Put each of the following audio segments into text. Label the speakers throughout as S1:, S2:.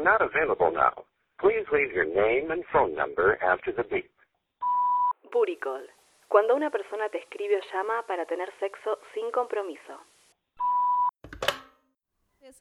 S1: are not available now. Please leave your name and phone number after the beep.
S2: Booty call. Cuando una persona te escribe o llama para tener sexo sin compromiso.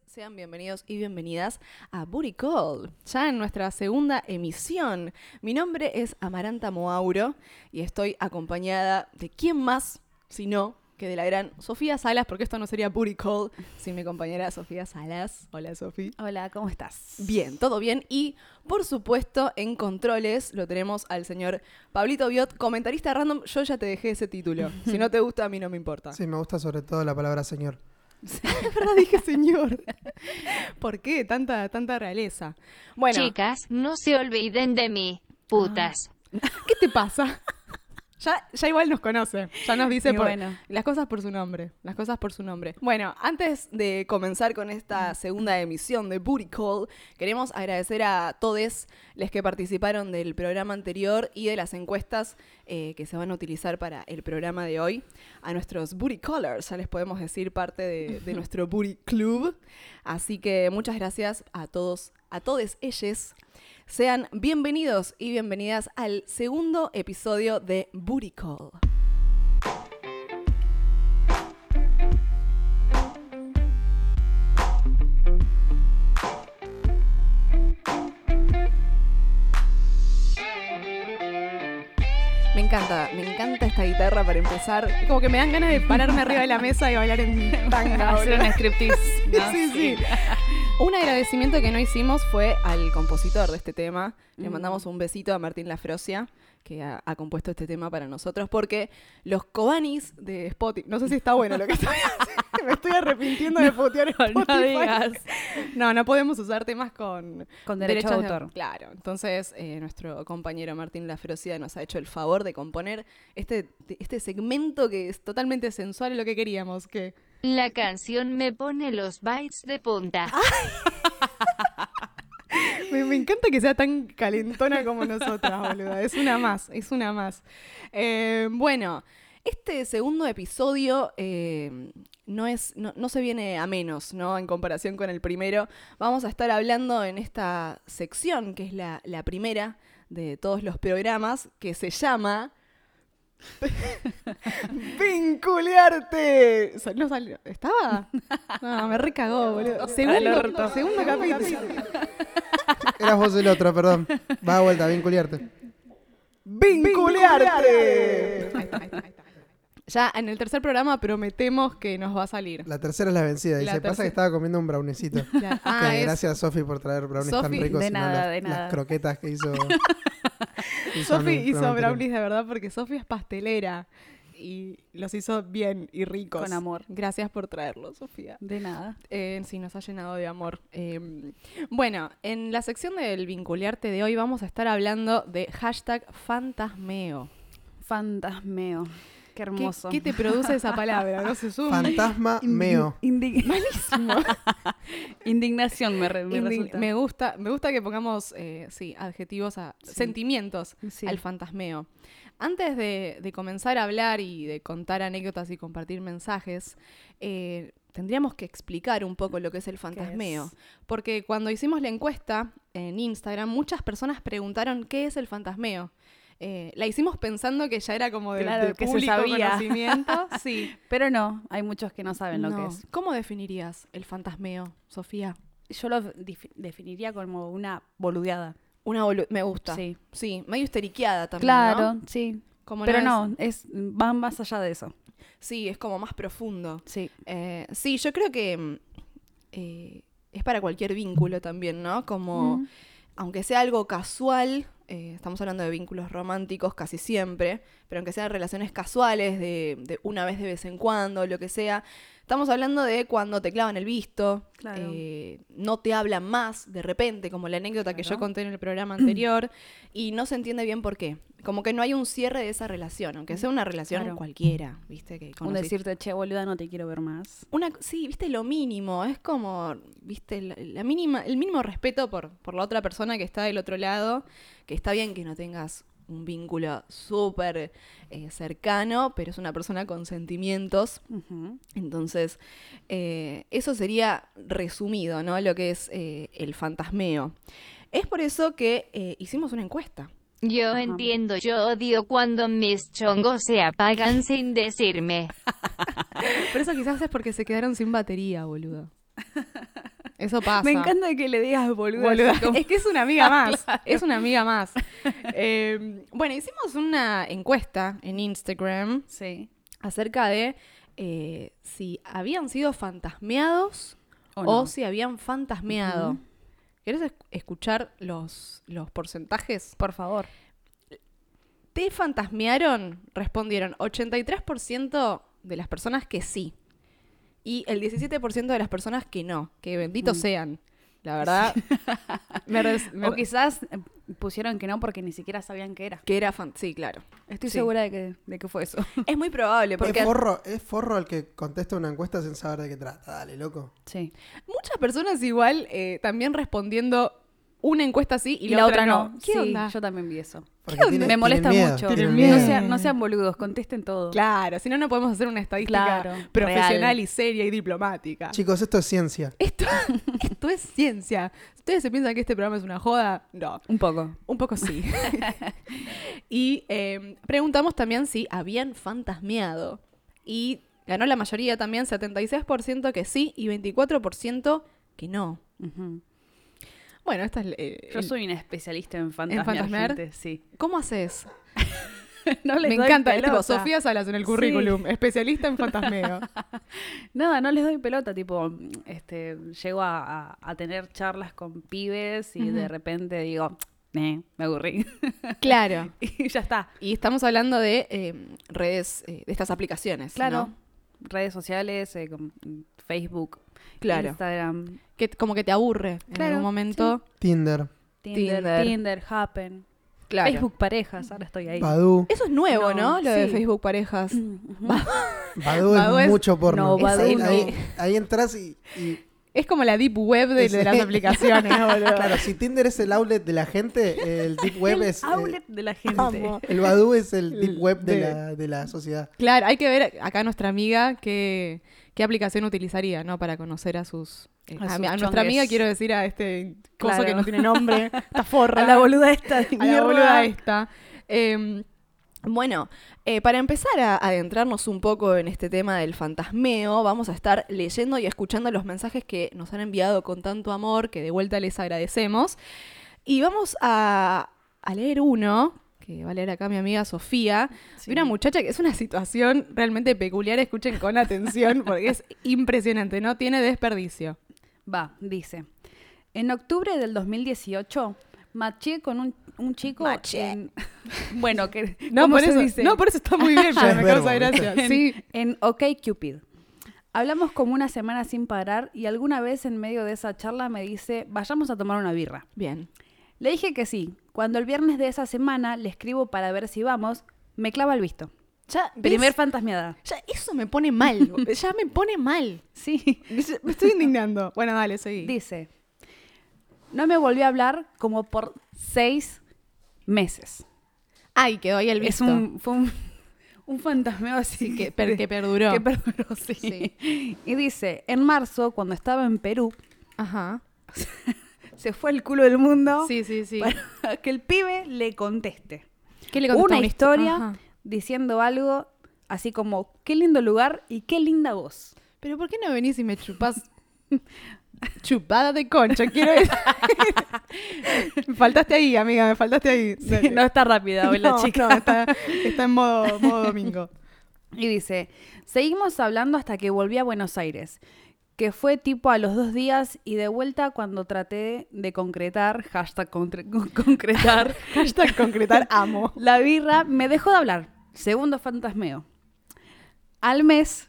S3: Sean bienvenidos y bienvenidas a Booty Call, ya en nuestra segunda emisión. Mi nombre es Amaranta Moauro y estoy acompañada de quién más, si no, que de la gran Sofía Salas, porque esto no sería Booty Call sin mi compañera Sofía Salas. Hola, Sofía.
S4: Hola, ¿cómo estás?
S3: Bien, todo bien. Y por supuesto, en controles lo tenemos al señor Pablito Biot, comentarista random. Yo ya te dejé ese título. Si no te gusta, a mí no me importa.
S5: Sí, me gusta sobre todo la palabra señor.
S3: Es verdad, dije señor. ¿Por qué tanta, tanta realeza? Bueno,
S6: Chicas, no se olviden de mí, putas.
S3: ¿qué te pasa? Ya, ya igual nos conoce, ya nos dice
S4: Y
S3: por-
S4: bueno.
S3: las cosas por su nombre, las cosas por su nombre. Bueno, antes de comenzar con esta segunda emisión de Booty Call, queremos agradecer a todos los que participaron del programa anterior y de las encuestas eh, que se van a utilizar para el programa de hoy. A nuestros Booty Callers, ya les podemos decir parte de, de nuestro Booty Club. Así que muchas gracias a todos, a todos ellos. Sean bienvenidos y bienvenidas al segundo episodio de Booty Call. Me encanta, me encanta esta guitarra para empezar. Como que me dan ganas de pararme arriba de la mesa y bailar en tanga.
S4: Hacer un striptease. ¿no?
S3: Sí, sí. Un agradecimiento que no hicimos fue al compositor de este tema. Le mandamos un besito a Martín Lafrosia, que ha, ha compuesto este tema para nosotros, porque los Cobanis de Spotify. No sé si está bueno lo que estoy haciendo. Me estoy arrepintiendo de putear
S4: No
S3: Spotify.
S4: digas.
S3: No, no podemos usar temas con,
S4: Con derecho de autor.
S3: Claro. Entonces, eh, nuestro compañero Martín Lafrosia nos ha hecho el favor de componer este, este segmento que es totalmente sensual, lo que queríamos. que
S6: La canción me pone los bytes de punta.
S3: Me, encanta que sea tan calentona como nosotras, boluda. Es una más, es una más. Eh, bueno, este segundo episodio eh, no, es, no, no se viene a menos, ¿no? En comparación con el primero. Vamos a estar hablando en esta sección, que es la primera de todos los programas, que se llama... ¡Vinculearte! Sa- No salió. ¿Estaba? No, me recagó, boludo. Segundo,
S4: orto.
S3: segundo capítulo.
S5: Eras vos el otro, perdón. Va a vuelta, vinculiarte.
S3: ¡Vinculearte! Ya en el tercer programa prometemos que nos va a salir.
S5: La tercera es la vencida.
S3: La
S5: Dice, pasa
S3: tercera.
S5: que estaba comiendo un browniecito.
S3: La- ah, es
S5: gracias Sofi por traer brownies tan ricos.
S4: de nada,
S5: las,
S4: de
S5: las
S4: nada.
S5: croquetas que hizo.
S3: Sofi hizo brownies de verdad porque Sofi es pastelera y los hizo bien y ricos.
S4: Con amor.
S3: Gracias por traerlo, Sofía.
S4: De nada.
S3: Eh, sí, nos ha llenado de amor. Eh, bueno, en la sección del vinculearte de hoy vamos a estar hablando de hashtag fantasmeo.
S4: Fantasmeo. Qué
S3: ¿Qué,
S4: hermoso.
S3: qué te produce esa palabra? No se suma.
S5: Fantasma meo.
S4: Indi-
S3: Malísimo.
S4: Indignación me, re- me
S3: Indign-
S4: resulta.
S3: me gusta, me gusta que pongamos eh, sí, adjetivos a
S4: Sí.
S3: sentimientos
S4: Sí.
S3: al fantasmeo. Antes de, de comenzar a hablar y de contar anécdotas y compartir mensajes, eh, tendríamos que explicar un poco lo que es el fantasmeo.
S4: es?
S3: Porque cuando hicimos la encuesta en Instagram, muchas personas preguntaron qué es el fantasmeo. Eh, la hicimos pensando que ya era como de,
S4: Claro,
S3: de
S4: que se sabía.
S3: conocimiento. Sí.
S4: Pero no, hay muchos que no saben lo que es.
S3: ¿Cómo definirías el fantasmeo, Sofía?
S4: Yo lo definiría como una boludeada.
S3: Una bolu- me gusta.
S4: Sí.
S3: Sí, medio histeriqueada también.
S4: Claro,
S3: ¿no?
S4: sí.
S3: Como
S4: Pero no, es, van más allá de eso.
S3: Sí, es como más profundo.
S4: Sí.
S3: Eh, sí, yo creo que mm, eh, es para cualquier vínculo también, ¿no? Como,
S4: Mm.
S3: aunque sea algo casual, eh, estamos hablando de vínculos románticos casi siempre, pero aunque sean relaciones casuales, de, de una vez de vez en cuando, lo que sea, estamos hablando de cuando te clavan el visto,
S4: Claro.
S3: eh, no te hablan más de repente, como la anécdota que yo conté en el programa anterior, y no se entiende bien por qué. Como que no hay un cierre de esa relación, aunque sea una relación
S4: Claro.
S3: cualquiera, ¿viste? Que
S4: Un decirte, che, boluda, no te quiero ver más.
S3: una, sí, viste, lo mínimo. Es como, viste, la, la mínima, el mínimo respeto por, por la otra persona que está del otro lado. Que está bien que no tengas un vínculo súper eh, cercano, pero es una persona con sentimientos. Entonces, eh, eso sería resumido, ¿no? Lo que es eh, el fantasmeo. Es por eso que eh, hicimos una encuesta.
S6: Yo
S4: Ajá.
S6: entiendo, yo odio cuando mis chongos se apagan sin decirme.
S3: Pero eso quizás es porque se quedaron sin batería, boludo. Eso pasa.
S4: Me encanta que le digas boludo.
S3: Boluda.
S4: como-
S3: Es que es una amiga más. Es una amiga más. Eh, bueno, hicimos una encuesta en Instagram
S4: Sí.
S3: acerca de eh, si habían sido fantasmeados
S4: ¿O
S3: si habían fantasmeado.
S4: Ujú.
S3: ¿Querés es- escuchar los, los porcentajes?
S4: Por favor.
S3: ¿Te fantasmearon? Respondieron 83% de las personas que sí. Y el 17% de las personas que no. Que benditos
S4: Mm.
S3: sean. La verdad. me res- me
S4: O quizás eh, pusieron que no porque ni siquiera sabían qué era.
S3: que era fan. Sí, claro.
S4: Estoy
S3: Sí.
S4: segura de que, de que fue eso.
S3: Es muy probable porque
S5: Es forro, es forro el que contesta una encuesta sin saber de qué trata. Dale, loco.
S4: Sí.
S3: muchas personas igual eh, también respondiendo una encuesta sí y,
S4: Y, la otra no.
S3: ¿Qué
S4: Sí,
S3: onda?
S4: Yo también vi eso.
S5: Porque
S3: onda?
S5: tiene-
S4: Me molesta mucho. No sean, no sean boludos, contesten todo.
S3: Claro, si no, no podemos hacer una estadística
S4: Claro,
S3: profesional
S4: real.
S3: y seria y diplomática.
S5: Chicos, esto es ciencia.
S3: Esto, esto es ciencia. ¿Ustedes se piensan que este programa es una joda? No.
S4: Un poco.
S3: Un poco sí. y eh, preguntamos también si habían fantasmeado. Y ganó la mayoría también, 76% que sí y 24% que no. Bueno, esta es... eh,
S4: Yo soy una especialista en fantasmear,
S3: fantasmear?
S4: gente, sí.
S3: ¿Cómo haces?
S4: No les
S3: Me
S4: doy
S3: encanta,
S4: pelota.
S3: tipo Sofía Salas en el
S4: Sí.
S3: currículum, especialista en fantasmeo.
S4: Nada, no les doy pelota, tipo, este, llego a, a- a tener charlas con pibes y de repente digo, "Eh, me aburrí.
S3: claro.
S4: y ya está.
S3: Y estamos hablando de eh, redes, eh, de estas aplicaciones.
S4: Claro.
S3: ¿no?
S4: Redes sociales, eh, como Facebook,
S3: Claro.
S4: Instagram,
S3: Que como que te aburre en algún momento.
S5: Tinder,
S4: Tinder,
S3: Tinder.
S4: Tinder, Happen,
S3: Claro.
S4: Facebook parejas, ahora estoy ahí.
S5: Badu.
S3: Eso es nuevo, ¿no?
S4: No,
S3: Lo de
S4: sí.
S3: Facebook parejas.
S5: Badu
S3: Badu
S5: es
S3: es-
S5: mucho porno.
S4: No, Badu
S5: ahí,
S3: no.
S5: ahí, ahí entras y, y-
S3: Es como la deep web de, de las aplicaciones, boludo.
S5: Claro, si Tinder es el outlet de la gente, el deep web
S4: El
S5: es... eh,
S4: outlet de la gente.
S3: Amo.
S5: el Badu es el
S3: El
S5: deep web de,
S3: de-
S5: la, de la sociedad.
S3: Claro, hay que ver acá nuestra amiga qué, qué aplicación utilizaría, ¿no? Para conocer a sus... eh,
S4: A
S3: a,
S4: sus
S3: a nuestra amiga quiero decir a este coso
S4: Claro.
S3: que no tiene nombre, esta forra.
S4: A la boluda esta de
S3: a la
S4: mierda.
S3: boluda esta. Eh, bueno, eh, para empezar a adentrarnos un poco en este tema del fantasmeo, vamos a estar leyendo y escuchando los mensajes que nos han enviado con tanto amor, que de vuelta les agradecemos. Y vamos a, a leer uno, que va a leer acá mi amiga Sofía,
S4: Sí.
S3: de una muchacha que es una situación realmente peculiar, escuchen con atención, porque es impresionante, no tiene desperdicio.
S4: Va, dice. En octubre del 2018, maché con un, un chico en... bueno, que...
S3: No,
S4: ¿cómo
S3: por
S4: se
S3: eso,
S4: dice?
S3: no, por eso está muy bien, me causa gracia.
S4: en,
S3: Sí,
S4: en OkCupid. Hablamos como una semana sin parar y alguna vez en medio de esa charla me dice, vayamos a tomar una birra.
S3: bien.
S4: Le dije que sí. Cuando el viernes de esa semana le escribo para ver si vamos, me clava el visto.
S3: Ya.
S4: Primer fantasmeada.
S3: Ya, eso me pone mal. ya me pone mal.
S4: Sí.
S3: Me estoy indignando. Bueno, dale, seguí.
S4: Dice, no me volvió a hablar como por seis meses.
S3: Ay, quedó ahí el
S4: Es
S3: visto.
S4: un, fue un, un fantasmeo así
S3: Sí, que, per- que perduró.
S4: que perduró, sí.
S3: Sí.
S4: Y dice, en marzo, cuando estaba en Perú,
S3: Ajá.
S4: se fue el culo del mundo
S3: Sí, sí, sí.
S4: para que el pibe le conteste.
S3: ¿Qué le contestó?
S4: Una
S3: histo-
S4: historia
S3: Ajá.
S4: diciendo algo así como, qué lindo lugar y qué linda voz.
S3: Pero ¿por qué no venís y me chupás chupada de concha? Quiero decir. me faltaste ahí, amiga, me faltaste ahí.
S4: No está rápida hoy la chica.
S3: no, está, está en modo, modo domingo.
S4: Y dice, seguimos hablando hasta que volví a Buenos Aires, que fue tipo a los dos días y de vuelta cuando traté de concretar, hashtag concre- con- concretar,
S3: Hashtag concretar amo.
S4: la birra, me dejó de hablar. Segundo fantasmeo. Al mes,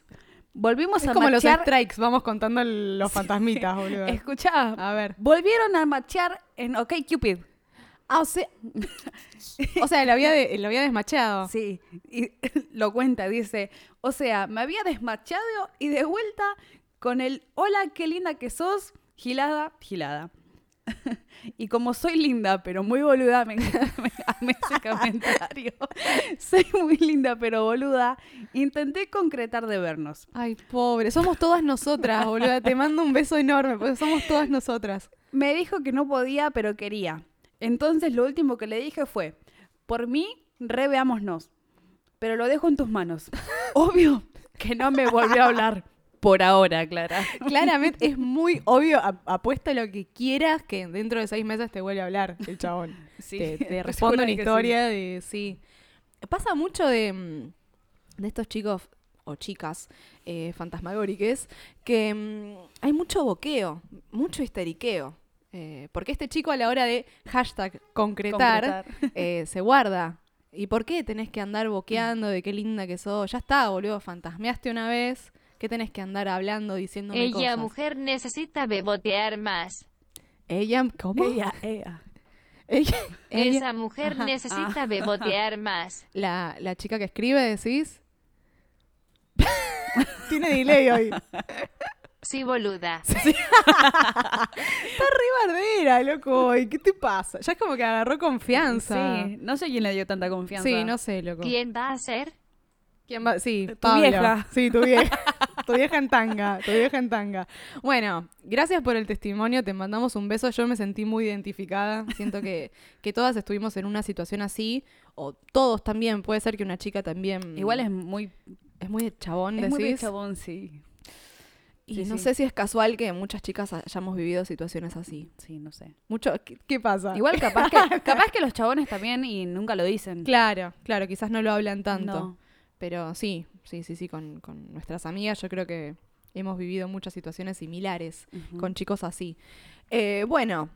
S4: volvimos
S3: Es
S4: a
S3: como los strikes, vamos contando los fantasmitas, boludo.
S4: Escuchá,
S3: A ver.
S4: volvieron a machear en OkCupid.
S3: Ah, o sea, o sea, lo había, de- lo había desmachado.
S4: Sí, y lo cuenta, dice, o sea, me había desmachado y de vuelta con el hola, qué linda que sos, gilada, gilada. Y como soy linda, pero muy boluda, me, me ese comentario. soy muy linda, pero boluda. Intenté concretar de vernos.
S3: Ay, pobre. Somos todas nosotras, boluda. Te mando un beso enorme, porque somos todas nosotras.
S4: Me dijo que no podía, pero quería. Entonces lo último que le dije fue, por mí, reveámonos. Pero lo dejo en tus manos. Obvio que no me volvió a hablar. Por ahora, Clara.
S3: Claramente es muy obvio, a- apuesta lo que quieras, que dentro de seis meses te vuelve a hablar el chabón.
S4: Sí,
S3: te, te responde una historia de sí. Pasa mucho de, mm, de estos chicos o chicas eh, fantasmagóricas que mm, hay mucho boqueo, mucho histeriqueo. Eh, porque este chico a la hora de hashtag concretar,
S4: Concretar.
S3: eh, se guarda. ¿Y por qué tenés que andar boqueando de qué linda que sos? Ya está, boludo, fantasmeaste una vez. ¿Qué tenés que andar hablando, diciéndome
S6: Ella,
S3: cosas?
S6: mujer, necesita bebotear más.
S3: Ella, ¿cómo?
S4: Ella, ella.
S3: Ella- ella-
S6: Esa mujer
S3: Ajá.
S6: necesita bebotear más.
S3: La, la chica que escribe, decís. Tiene delay hoy.
S6: Sí, boluda.
S3: Está re bardera, loco. ¿Y qué te pasa? Ya es como que agarró confianza.
S4: Sí, no sé quién le dio tanta confianza.
S3: Sí, no sé, loco.
S6: ¿Quién va a ser?
S3: ¿Quién va? Sí,
S4: Tu
S3: Pablo.
S4: vieja.
S3: Sí, tu vieja. tu vieja en tanga. Tu vieja en tanga. Bueno, gracias por el testimonio. Te mandamos un beso. Yo me sentí muy identificada. Siento que, que todas estuvimos en una situación así. O todos también. Puede ser que una chica también.
S4: Igual es muy,
S3: es muy de chabón,
S4: es muy de chabón, sí.
S3: Y
S4: Sí,
S3: no
S4: sí.
S3: sé si es casual que muchas chicas hayamos vivido situaciones así.
S4: Sí, no sé.
S3: Mucho, ¿qué, qué pasa?
S4: Igual capaz que, capaz que los chabones también y nunca lo dicen.
S3: Claro, claro, quizás no lo hablan tanto.
S4: No.
S3: Pero sí, sí, sí, sí, con, con nuestras amigas yo creo que hemos vivido muchas situaciones similares con chicos así. Eh, bueno,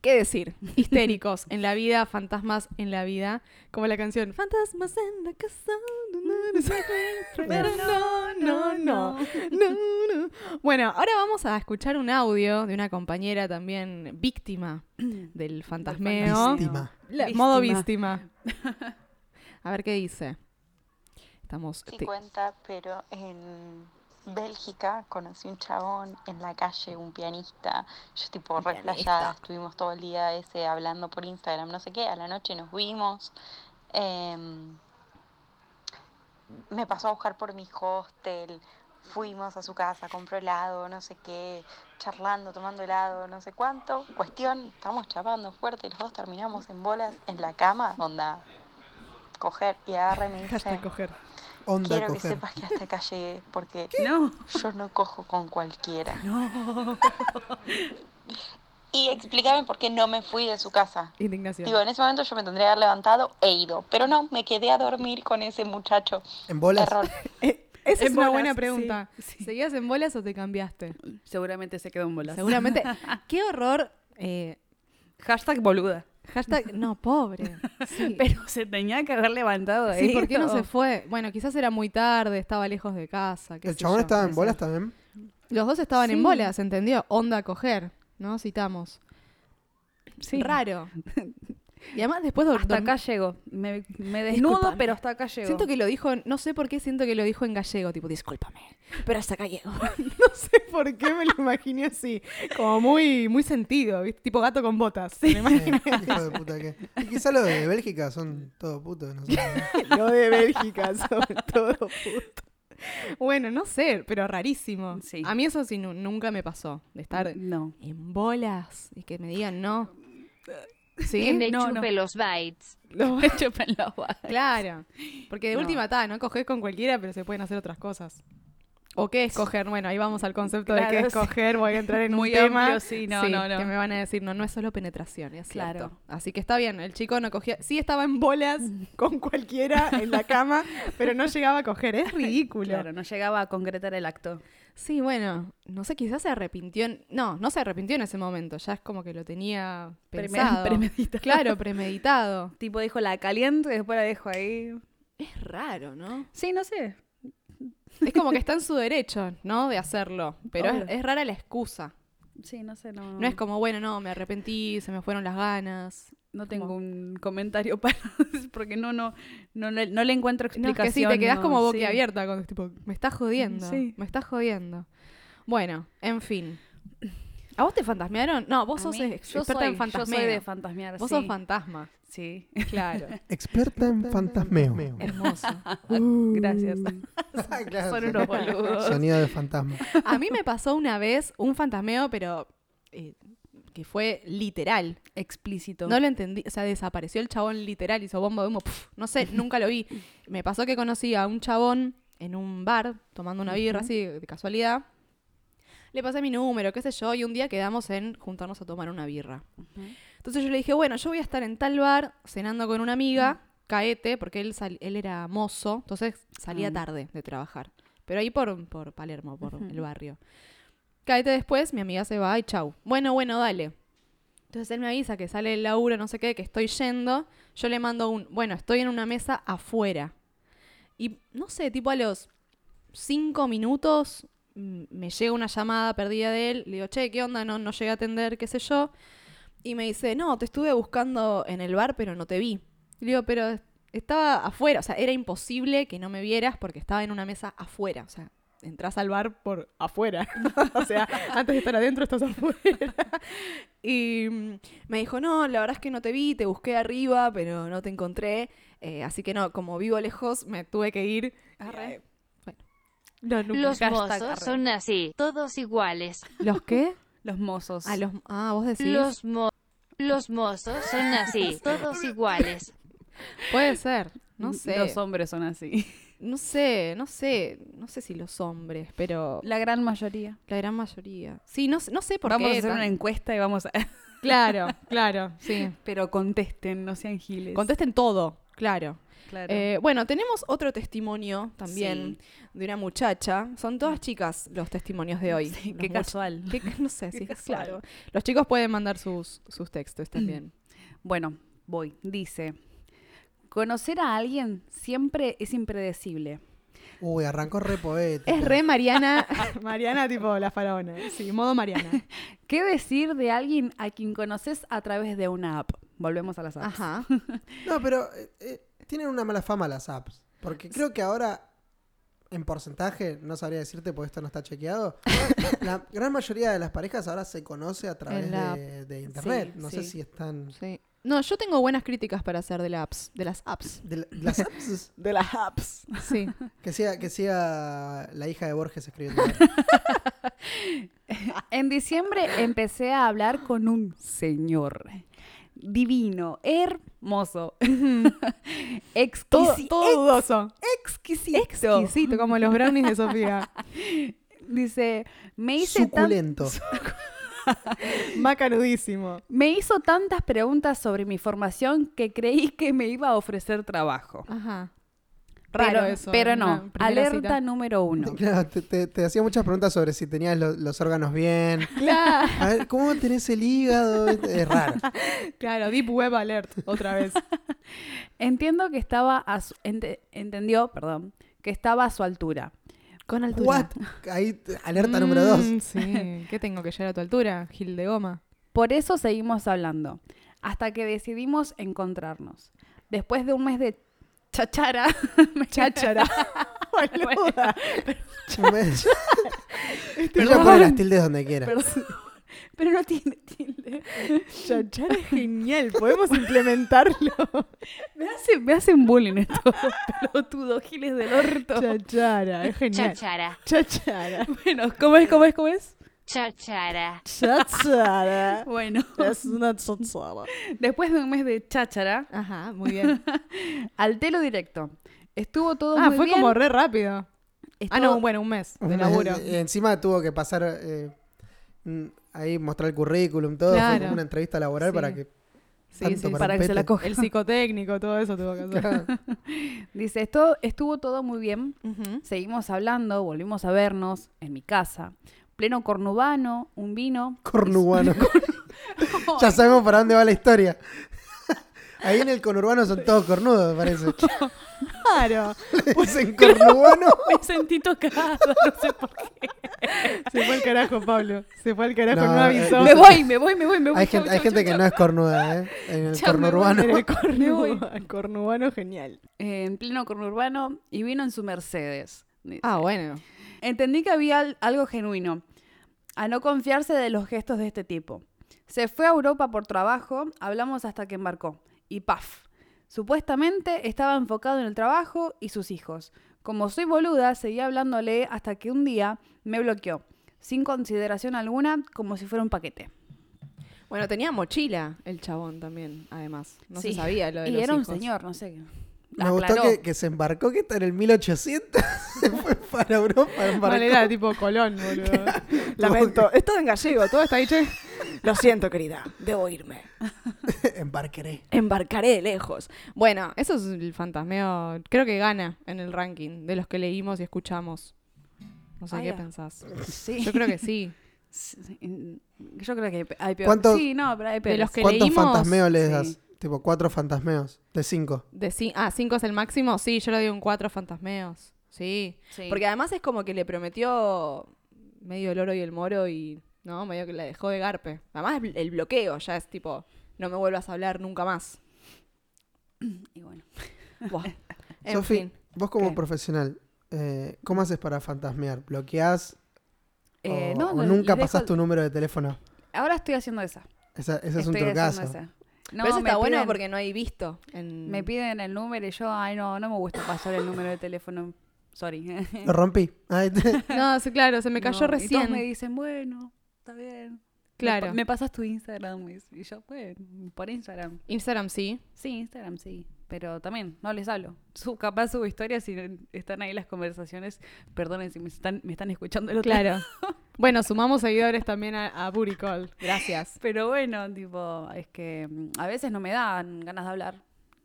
S3: ¿qué decir? Histéricos en la vida, fantasmas en la vida, como la canción Fantasmas en la casa. Pero no, no, no, no, no. Bueno, ahora vamos a escuchar un audio de una compañera también víctima del fantasmeo.
S5: Víctima.
S3: La-
S4: Víctima.
S3: modo víctima. A ver qué dice. Estamos.
S7: Sí
S3: te-
S7: cuenta, pero en Bélgica conocí un chabón en la calle, un pianista. Yo tipo re flasheada, estuvimos todo el día ese hablando por Instagram, no sé qué, a la noche nos vimos. Em, me pasó a buscar por mi hostel, fuimos a su casa, compró helado, no sé qué, charlando, tomando helado, no sé cuánto. Cuestión, estamos chapando fuerte, los dos terminamos en bolas en la cama, onda, coger y agarra y me dice,
S3: coger.
S5: Onda
S7: quiero que sepas que hasta acá llegué, porque
S4: No.
S7: yo no cojo con cualquiera.
S4: No.
S7: Y explícame por qué no me fui de su casa.
S3: Indignación.
S7: Digo, en ese momento yo me tendría que haber levantado e ido, pero no, me quedé a dormir con ese muchacho.
S5: En bolas.
S7: Error.
S3: Eh, esa es una
S4: bolas,
S3: buena
S4: sí,
S3: pregunta.
S4: sí.
S3: ¿Seguías en bolas o te cambiaste?
S4: Seguramente se quedó en bolas.
S3: Seguramente. Qué horror. eh,
S4: Hashtag boluda.
S3: Hashtag. No, pobre. Sí.
S4: Pero se tenía que haber levantado de
S3: Sí,
S4: ahí.
S3: ¿por qué no se fue? Bueno, quizás era muy tarde, estaba lejos de casa. qué
S5: ¿El
S3: sé
S5: chabón
S3: yo,
S5: estaba en bolas también?
S3: Los dos estaban en bolas, ¿entendió? Onda a coger, ¿no? Citamos.
S4: Sí.
S3: Raro. Y además después de
S4: Hasta acá llego. Me, me desnudo,
S3: Discúlpame.
S4: pero hasta acá llego.
S3: Siento que lo dijo, no sé por qué siento que lo dijo en gallego, tipo, discúlpame, pero hasta acá llego. no sé por qué me lo imaginé así, como muy, muy sentido, ¿viste? tipo gato con botas. Me lo
S5: Eh,
S3: imaginé.
S5: hijo de puta que. Y quizá los de Bélgica son todos putos. No sé.
S3: lo de Bélgica, sobre todo, puto. Bueno, no sé, pero rarísimo.
S4: Sí.
S3: A mí eso sí nu- nunca me pasó, de estar
S4: No.
S3: en bolas y que me digan no.
S6: Que
S3: ¿Sí?
S6: me
S4: No,
S6: chupe
S4: no.
S6: los bytes.
S3: Lo-
S4: Me chupen los balas.
S3: Claro, porque de
S4: No.
S3: última está, no coges con cualquiera, pero se pueden hacer otras cosas. ¿O qué es coger? Bueno, ahí vamos al concepto de qué
S4: Claro,
S3: es
S4: sí.
S3: coger, voy a entrar en
S4: Muy
S3: un tema.
S4: amplio, sí, no, no, no.
S3: Que me van a decir, no, no es solo penetración, es
S4: Claro.
S3: cierto. Así que está bien, el chico no cogía, sí estaba en bolas con cualquiera en la cama, pero no llegaba a coger, es ridículo.
S4: Claro, no llegaba a concretar el acto.
S3: Sí, bueno, no sé, quizás se arrepintió, en- no, no se arrepintió en ese momento, ya es como que lo tenía pensado.
S4: premeditado.
S3: Claro, premeditado.
S4: Tipo, dijo la caliente y después la dejo ahí.
S3: Es raro, ¿no?
S4: Sí, no sé.
S3: Es como que está en su derecho, ¿no? De hacerlo. Pero es, es rara la excusa.
S4: Sí, no sé, no.
S3: No es como, bueno, no, me arrepentí, se me fueron las ganas.
S4: No tengo un comentario para. porque no, no, no, le- no le encuentro
S3: No, es
S4: explicación.
S3: que sí, te quedás
S4: no,
S3: como
S4: sí.
S3: boquiabierta cuando es tipo, me estás jodiendo.
S4: Sí.
S3: Me estás jodiendo. Bueno, en fin. ¿A vos te fantasmearon? No, vos sos
S4: yo
S3: experta
S4: soy,
S3: en
S4: yo
S3: fantasmeo.
S4: soy de fantasmear.
S3: Vos
S4: sí.
S3: sos fantasma.
S4: Sí.
S3: Claro.
S5: Experta en fantasmeo.
S3: Hermoso.
S4: Gracias.
S5: Claro,
S4: Son
S5: sí.
S4: unos boludos.
S5: Sonido de fantasma.
S3: A mí me pasó una vez un fantasmeo, pero eh, que fue literal.
S4: Explícito.
S3: No lo entendí, o sea, desapareció el chabón literal, hizo bomba de humo, no sé, nunca lo vi. Me pasó que conocí a un chabón en un bar, tomando una birra así, de casualidad. Le pasé mi número, qué sé yo, y un día quedamos en juntarnos a tomar una birra. Entonces yo le dije, bueno, yo voy a estar en tal bar cenando con una amiga, caete, porque él, sal- él era mozo, entonces salía tarde de trabajar. Pero ahí por, por Palermo, por el barrio. Caete después, mi amiga se va y chau. Bueno, bueno, dale. Entonces él me avisa que sale el laburo, no sé qué, que estoy yendo. Yo le mando un, bueno, estoy en una mesa afuera. Y no sé, tipo a los cinco minutos mm, me llega una llamada perdida de él. Le digo, che, ¿qué onda? No, no llegué a atender, qué sé yo. Y me dice, no, te estuve buscando en el bar, pero no te vi. Le digo, pero estaba afuera. O sea, era imposible que no me vieras porque estaba en una mesa afuera. O sea, entras al bar por afuera. o sea, antes de estar adentro estás afuera. y mm, me dijo, no, la verdad es que no te vi, te busqué arriba, pero no te encontré. Eh, así que no, como vivo lejos, me tuve que ir. Eh, bueno. No, no,
S6: Los
S4: hashtag
S6: mozos
S4: arre.
S6: son así, todos iguales.
S3: ¿Los qué?
S4: Los mozos.
S3: Ah, los, ah, vos decís.
S6: Los mo los mozos son así, todos iguales.
S3: Puede ser. No sé.
S4: Los hombres son así.
S3: No sé, no sé. No sé si los hombres, pero
S4: La gran mayoría.
S3: la gran mayoría. Sí, no, sé- no sé por
S4: vamos
S3: qué.
S4: a hacer
S3: tan-
S4: una encuesta y vamos a...
S3: Claro, claro, sí.
S4: Pero contesten, no sean giles.
S3: Contesten todo, claro.
S4: Claro.
S3: Eh, bueno, tenemos otro testimonio también
S4: Sí.
S3: de una muchacha. Son todas chicas los testimonios de hoy.
S4: Sí, qué casual.
S3: qué- no sé,
S4: Qué
S3: sí,
S4: casual.
S3: claro. Los chicos pueden mandar sus, sus textos también.
S4: Bueno, voy. Dice, conocer a alguien siempre es impredecible.
S5: Uy, arrancó re poético.
S3: Es re Mariana, Mariana tipo la faraona. Sí, modo Mariana.
S4: ¿Qué decir de alguien a quien conoces a través de una app? Volvemos a las apps.
S3: Ajá.
S5: No, pero eh, eh, tienen una mala fama las apps. Porque creo que ahora, en porcentaje, no sabría decirte porque esto no está chequeado, la gran mayoría de las parejas ahora se conoce a través de, de internet.
S3: Sí,
S5: no
S3: sí.
S5: sé si están...
S3: Sí. No, yo tengo buenas críticas para hacer de las apps. De las apps.
S5: de la- las apps,
S3: De las apps. Sí.
S5: que siga, que siga la hija de Borges escribiendo.
S4: En diciembre empecé a hablar con un señor divino, hermoso,
S3: Todo,
S4: exquisito,
S3: todo
S4: exquisito.
S3: Exquisito, como los brownies de Sofía.
S4: Dice, me hice, tan-
S5: Suculento.
S3: Macanudísimo.
S4: me hizo tantas preguntas sobre mi formación que creí que me iba a ofrecer trabajo.
S3: Ajá. Raro
S4: pero,
S3: eso.
S4: Pero
S3: una
S4: no, alerta
S3: cita.
S4: número uno.
S5: Claro, te, te- te hacía muchas preguntas sobre si tenías lo- los órganos bien.
S3: Claro,
S5: A ver, ¿cómo tenés el hígado? Es raro.
S3: claro, Deep Web Alert, otra vez.
S4: Entiendo que estaba a su- ente- entendió, perdón, que estaba a su altura.
S3: Con altura.
S5: What? Ahí, alerta número dos.
S3: Mm, Sí, ¿qué tengo que llegar a tu altura? Gil de goma.
S4: Por eso seguimos hablando, hasta que decidimos encontrarnos. Después de un mes de chachara,
S3: Cháchara. Boluda.
S5: Pero ya pone las tildes donde quiera.
S4: pero no tiene tilde.
S3: Cháchara es genial, podemos implementarlo.
S4: Me, hace- me hacen bullying estos pelotudos giles del orto.
S3: Cháchara, es genial.
S6: Chachara,
S3: Cháchara.
S4: Bueno, ¿cómo es? ¿Cómo es? ¿Cómo es?
S6: chachara.
S3: Cháchara.
S4: Bueno,
S3: Es una cháchara.
S4: después de un mes de cháchara,
S3: Ajá, muy bien.
S4: al telo directo. Estuvo todo
S3: Ah,
S4: muy
S3: fue
S4: bien.
S3: como re rápido. Ah, no, bueno, un mes de
S5: Un mes-
S3: laburo.
S5: eh, encima tuvo que pasar eh, ahí mostrar el currículum, todo. Fue
S3: Claro.
S5: como una entrevista laboral
S3: Sí.
S5: para que.
S3: Sí,
S5: tanto
S3: sí,
S5: para
S4: para que se la coja.
S3: El psicotécnico, todo eso tuvo que hacer.
S5: Claro.
S4: Dice, esto, estuvo todo muy bien. Seguimos hablando, volvimos a vernos en mi casa. Pleno cornubano, un vino.
S5: Cornurbano. ya sabemos para dónde va la historia. Ahí en el conurbano son todos cornudos, me parece.
S3: Claro.
S5: Pues en conurbano.
S4: Me sentí tocada, no sé por qué.
S3: Se fue al carajo, Pablo. Se fue al carajo,
S5: No,
S3: no, avisó.
S5: eh,
S4: Me voy, me voy, me voy, me voy.
S5: Hay
S4: Chau,
S5: gente, hay
S4: chau,
S5: gente que
S4: chau.
S5: no es cornuda, ¿eh? En el conurbano.
S3: En el cornurbano, cornurbano genial.
S4: Eh, en pleno conurbano y vino en su Mercedes. Dice.
S3: Ah, bueno.
S4: Entendí que había al- algo genuino. a no confiarse de los gestos de este tipo. Se fue a Europa por trabajo, hablamos hasta que embarcó. Y paf. Supuestamente estaba enfocado en el trabajo y sus hijos. Como soy boluda, seguí hablándole hasta que un día me bloqueó, sin consideración alguna, como si fuera un paquete.
S3: Bueno, tenía mochila el chabón también, además. No
S4: Sí.
S3: se sabía lo de
S4: Y
S3: los
S4: era un señor, no sé.
S5: Me gustó que, que se embarcó, que está en el 1800. se fue para Europa, embarcó.
S3: Vale, era tipo Colón, boludo. Lamento. Es todo en gallego, todo está dicho. Lo siento, querida. Debo irme.
S5: Embarcaré.
S3: Embarcaré lejos. Bueno, eso es el fantasmeo. Creo que gana en el ranking de los que leímos y escuchamos. No sé qué
S4: ya.
S3: pensás.
S4: Sí.
S3: Yo creo que sí.
S4: Yo creo que hay peor.
S5: ¿Cuánto-
S4: Sí, no, pero hay peores.
S3: los que
S5: ¿Cuántos
S3: leímos,
S5: fantasmeos les
S4: sí.
S5: Tipo, cuatro fantasmeos. De cinco.
S3: De ci- ah, cinco es el máximo. Sí, yo le doy un cuatro fantasmeos. Sí.
S4: Sí.
S3: Porque además es como que le prometió medio el oro y el moro y. No, medio que la dejó de garpe. Además el el bloqueo ya es tipo. No me vuelvas a hablar nunca más.
S4: Y bueno.
S3: Buah. En fin.
S5: vos como
S4: ¿Qué?
S5: profesional, eh, ¿cómo haces para fantasmear? ¿Bloqueás
S4: Eh,
S5: o,
S4: no,
S5: o
S4: no,
S5: nunca
S4: les dejo-
S5: pasás tu número de teléfono?
S4: Ahora estoy haciendo esa.
S5: Esa- ese es un
S4: Estoy haciendo
S5: trucazo.
S4: esa. No,
S3: Pero eso está bueno porque no hay visto. En...
S4: Me piden el número y yo, ay, no, no me gusta pasar el número de teléfono. Sorry.
S5: Lo rompí. Ay, te-
S3: No, sí, claro, se me cayó
S4: No, Y
S3: recién.
S4: todos me dicen, bueno, está bien.
S3: Claro.
S4: Me, pa- me pasas tu Instagram. Y y yo, bueno, por Instagram.
S3: Instagram sí.
S4: Sí, Instagram sí. Pero también, no les hablo. Su, capaz subo historias y están ahí las conversaciones. Perdonen si me están, me están escuchando el otro
S3: Claro. bueno, sumamos seguidores también a, a Call. Gracias.
S4: Pero bueno, tipo, es que mm, a veces no me dan ganas de hablar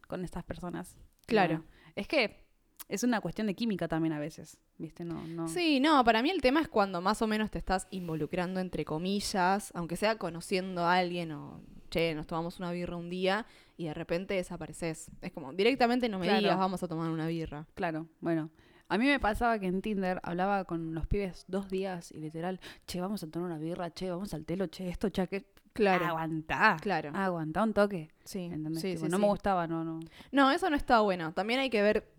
S4: con estas personas.
S3: Claro.
S4: No. Es que es una cuestión de química también a veces, ¿viste? No, no.
S3: Sí, no, para mí el tema es cuando más o menos te estás involucrando entre comillas, aunque sea conociendo a alguien o, che, nos tomamos una birra un día y de repente desapareces. Es como, directamente no me
S4: Claro.
S3: digas, vamos a tomar una birra.
S4: Claro, bueno. A mí me pasaba que en Tinder hablaba con los pibes dos días y literal, che, vamos a tomar una birra, che, vamos al telo, che, esto, che, que...
S3: Claro.
S4: Aguantá.
S3: Claro.
S4: Aguantá un toque.
S3: Sí,
S4: ¿entendés?
S3: sí,
S4: Tipo,
S3: sí,
S4: no
S3: sí.
S4: me gustaba, no, no.
S3: No, eso no está bueno. También hay que ver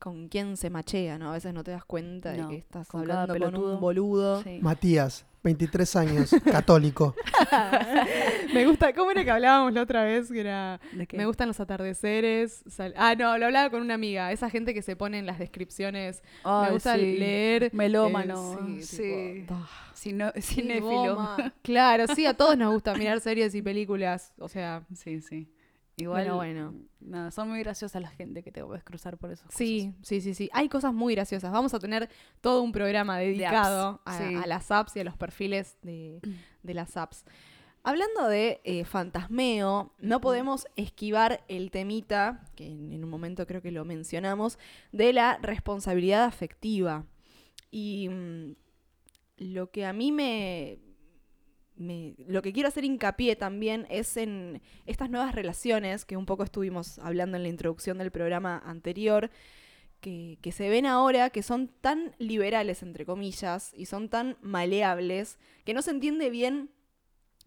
S3: con quién se machea, ¿no? A veces no te das cuenta
S4: No,
S3: de que estás
S4: con
S3: hablando con un boludo.
S4: Sí.
S5: Matías, 23 años, católico.
S3: Me gusta, ¿cómo era que hablábamos la otra vez? Que era,
S4: ¿De qué?
S3: me gustan los atardeceres. sal- ah, no, lo hablaba con una amiga. Esa gente que se pone en las descripciones. me gusta
S4: sí.
S3: leer.
S4: Melómano,
S3: eh,
S4: sí.
S3: tipo, ah,
S4: Cino-
S3: qué
S4: cinéfilo.
S3: Claro, sí, a todos nos gusta mirar series y películas. O sea,
S4: Sí, sí. Igual,
S3: Bueno, bueno.
S4: Nada, son muy graciosas la gente que te puedes cruzar por eso.
S3: sí, sí, sí, sí. Hay cosas muy graciosas. Vamos a tener todo un programa dedicado a,
S4: sí.
S3: a las apps y a los perfiles de, de las apps. Hablando de eh, fantasmeo, no podemos esquivar el temita, que en, en un momento creo que lo mencionamos, de la responsabilidad afectiva. Y mm, lo que a mí me, Lo que quiero hacer hincapié también es en estas nuevas relaciones que un poco estuvimos hablando en la introducción del programa anterior, que, que se ven ahora, que son tan liberales, entre comillas, y son tan maleables, que no se entiende bien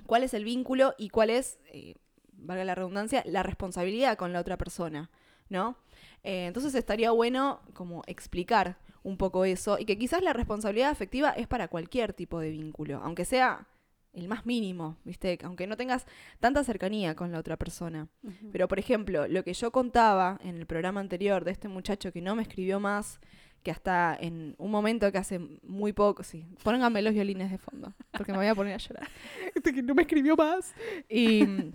S3: cuál es el vínculo y cuál es, eh, valga la redundancia, la responsabilidad con la otra persona, ¿no? Eh, entonces estaría bueno como explicar un poco eso y que quizás la responsabilidad afectiva es para cualquier tipo de vínculo, aunque sea el más mínimo, ¿viste? Aunque no tengas tanta cercanía con la otra persona. Pero, por ejemplo, lo que yo contaba en el programa anterior de este muchacho que no me escribió más, que hasta en un momento que hace muy poco, sí, pónganme los violines de fondo, porque me voy a poner a llorar. Este que no me escribió más. Y mm,